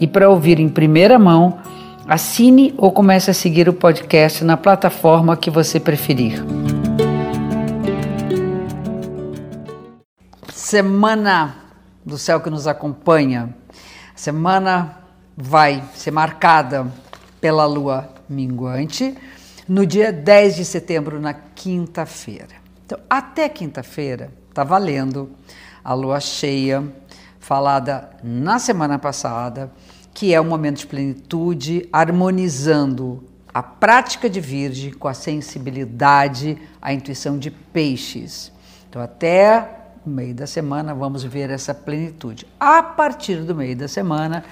e para ouvir em primeira mão, assine ou comece a seguir o podcast na plataforma que você preferir. Semana do céu que nos acompanha. Semana vai ser marcada pela lua minguante no dia 10 de setembro, na quinta-feira. Então, até quinta-feira, está valendo a lua cheia, falada na semana passada, que é um momento de plenitude, harmonizando a prática de Virgem com a sensibilidade, a intuição de peixes. Então, até o meio da semana, vamos ver essa plenitude. A partir do meio da semana,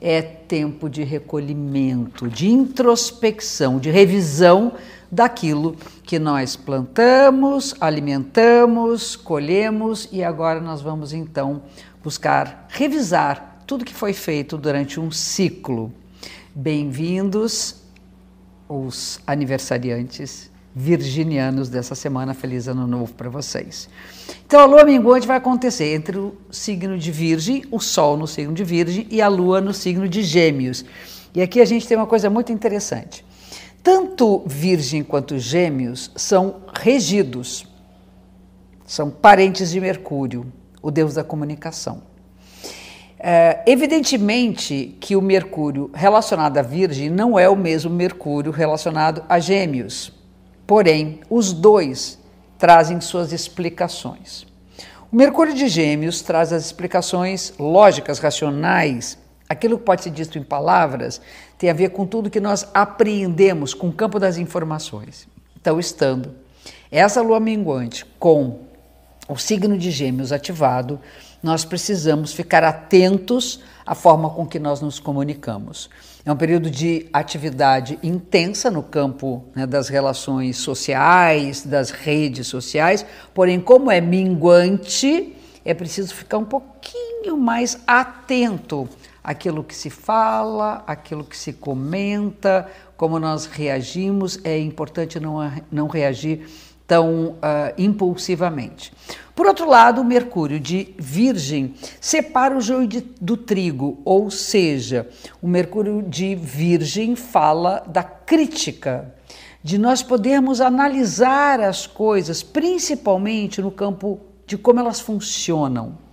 é tempo de recolhimento, de introspecção, de revisão daquilo que nós plantamos, alimentamos, colhemos e agora nós vamos então buscar revisar tudo que foi feito durante um ciclo. Bem-vindos os aniversariantes virginianos dessa semana. Feliz ano novo para vocês. Então, a lua minguante vai acontecer entre o signo de Virgem, o Sol no signo de Virgem e a lua no signo de Gêmeos. E aqui a gente tem uma coisa muito interessante. Tanto Virgem quanto Gêmeos são regidos, são parentes de Mercúrio, o deus da comunicação. É, evidentemente que o Mercúrio relacionado a Virgem não é o mesmo Mercúrio relacionado a Gêmeos, porém, os dois trazem suas explicações. O Mercúrio de Gêmeos traz as explicações lógicas, racionais, aquilo que pode ser dito em palavras, tem a ver com tudo que nós apreendemos com o campo das informações. Então, estando essa lua minguante com o signo de Gêmeos ativado, nós precisamos ficar atentos à forma com que nós nos comunicamos. É um período de atividade intensa no campo né, das relações sociais, das redes sociais, porém, como é minguante, é preciso ficar um pouquinho mais atento àquilo que se fala, àquilo que se comenta, como nós reagimos. É importante não, não reagir tão uh, impulsivamente. Por outro lado, o Mercúrio de Virgem separa o joio de, do trigo, ou seja, o Mercúrio de Virgem fala da crítica, de nós podermos analisar as coisas, principalmente no campo de como elas funcionam.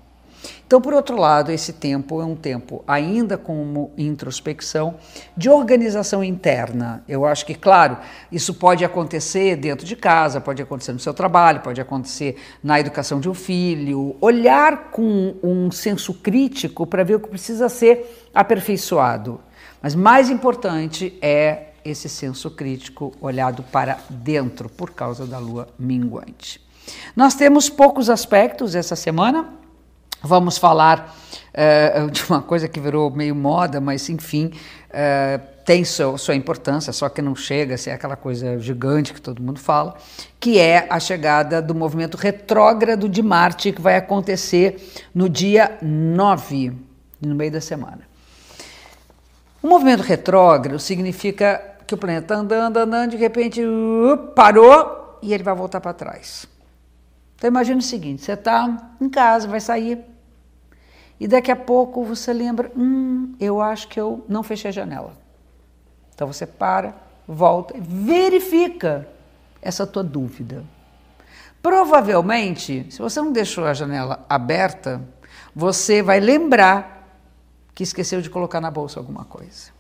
Então, por outro lado, esse tempo é um tempo ainda como introspecção, de organização interna. Eu acho que, claro, isso pode acontecer dentro de casa, pode acontecer no seu trabalho, pode acontecer na educação de um filho. Olhar com um senso crítico para ver o que precisa ser aperfeiçoado. Mas mais importante é esse senso crítico olhado para dentro por causa da lua minguante. Nós temos poucos aspectos essa semana Vamos falar uh, de uma coisa que virou meio moda, mas enfim, uh, tem sua, importância, só que não chega a ser aquela coisa gigante que todo mundo fala, que é a chegada do movimento retrógrado de Marte, que vai acontecer no dia 9, no meio da semana. O movimento retrógrado significa que o planeta está andando, andando, de repente uh, parou e ele vai voltar para trás. Então imagine o seguinte: você está em casa, vai sair, e daqui a pouco você lembra, hum, eu acho que eu não fechei a janela. Então você para, volta, verifica essa tua dúvida. Provavelmente, se você não deixou a janela aberta, você vai lembrar que esqueceu de colocar na bolsa alguma coisa.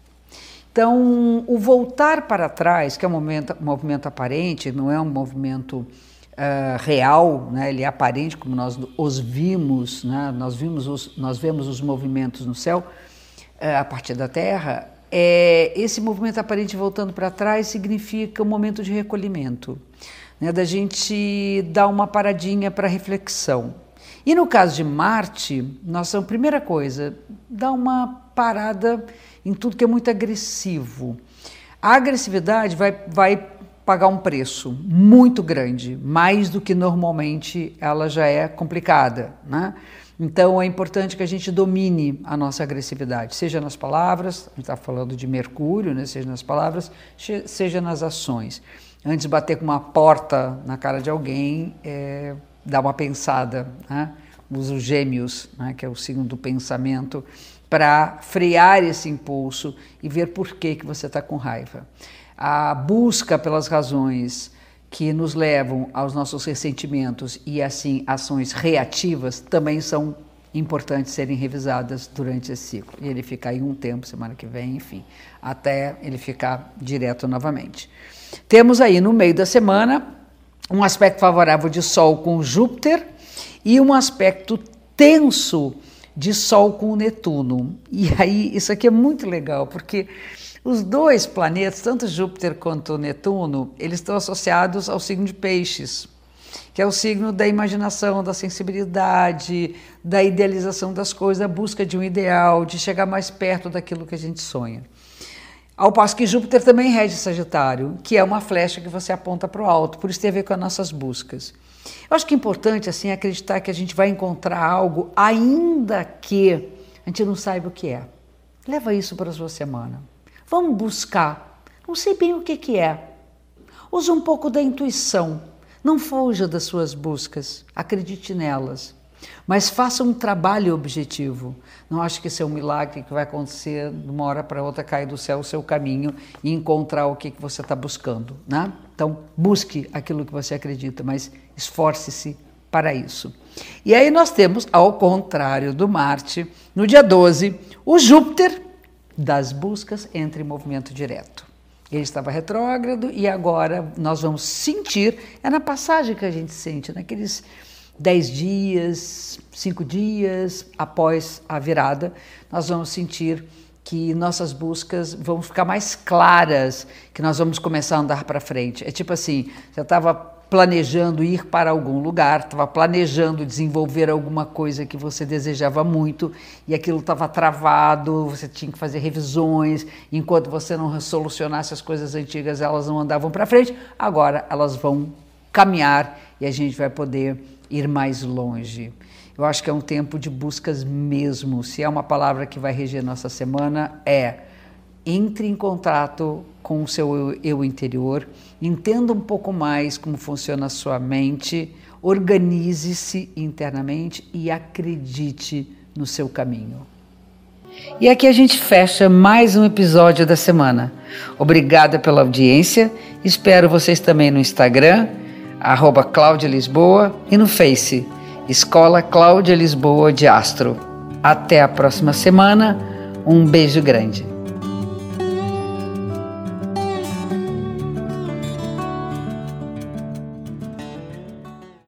Então, o voltar para trás, que é um movimento, um movimento aparente, não é um movimento uh, real, né? ele é aparente como nós os vimos, né? nós, vimos os, nós vemos os movimentos no céu uh, a partir da Terra, é, esse movimento aparente voltando para trás significa um momento de recolhimento, né? da gente dar uma paradinha para reflexão. E no caso de Marte, nossa primeira coisa, dá uma parada em tudo que é muito agressivo. A agressividade vai, vai pagar um preço muito grande, mais do que normalmente ela já é complicada, né? Então é importante que a gente domine a nossa agressividade, seja nas palavras, a gente está falando de Mercúrio, né? seja nas palavras, seja nas ações. Antes de bater com uma porta na cara de alguém, é, dá uma pensada, né? usa os gêmeos, né? que é o signo do pensamento, para frear esse impulso e ver por que, que você está com raiva. A busca pelas razões que nos levam aos nossos ressentimentos e assim ações reativas também são importantes serem revisadas durante esse ciclo. E ele fica aí um tempo, semana que vem, enfim, até ele ficar direto novamente. Temos aí no meio da semana um aspecto favorável de Sol com Júpiter e um aspecto tenso de Sol com Netuno. E aí, isso aqui é muito legal, porque os dois planetas, tanto Júpiter quanto Netuno, eles estão associados ao signo de Peixes, que é o signo da imaginação, da sensibilidade, da idealização das coisas, da busca de um ideal, de chegar mais perto daquilo que a gente sonha. Ao passo que Júpiter também rege Sagitário, que é uma flecha que você aponta para o alto, por isso tem a ver com as nossas buscas. Eu acho que é importante assim acreditar que a gente vai encontrar algo, ainda que a gente não saiba o que é. Leva isso para a sua semana. Vamos buscar. Não sei bem o que, que é. Use um pouco da intuição. Não fuja das suas buscas. Acredite nelas. Mas faça um trabalho objetivo. Não acho que isso é um milagre que vai acontecer de uma hora para outra, cair do céu o seu caminho e encontrar o que, que você está buscando. Né? Então, busque aquilo que você acredita, mas esforce-se para isso. E aí nós temos, ao contrário do Marte, no dia 12, o Júpiter das buscas entre movimento direto. Ele estava retrógrado e agora nós vamos sentir, é na passagem que a gente sente, naqueles dez dias, cinco dias após a virada, nós vamos sentir que nossas buscas vão ficar mais claras, que nós vamos começar a andar para frente. É tipo assim, você estava planejando ir para algum lugar, estava planejando desenvolver alguma coisa que você desejava muito e aquilo estava travado, você tinha que fazer revisões, enquanto você não solucionasse as coisas antigas, elas não andavam para frente. Agora elas vão caminhar e a gente vai poder ir mais longe. Eu acho que é um tempo de buscas mesmo. Se é uma palavra que vai reger nossa semana, é entre em contato com o seu eu interior, entenda um pouco mais como funciona a sua mente, organize-se internamente e acredite no seu caminho. E aqui a gente fecha mais um episódio da semana. Obrigada pela audiência. Espero vocês também no Instagram, arroba Cláudia Lisboa, e no Face, Escola Cláudia Lisboa de Astro. Até a próxima semana. Um beijo grande.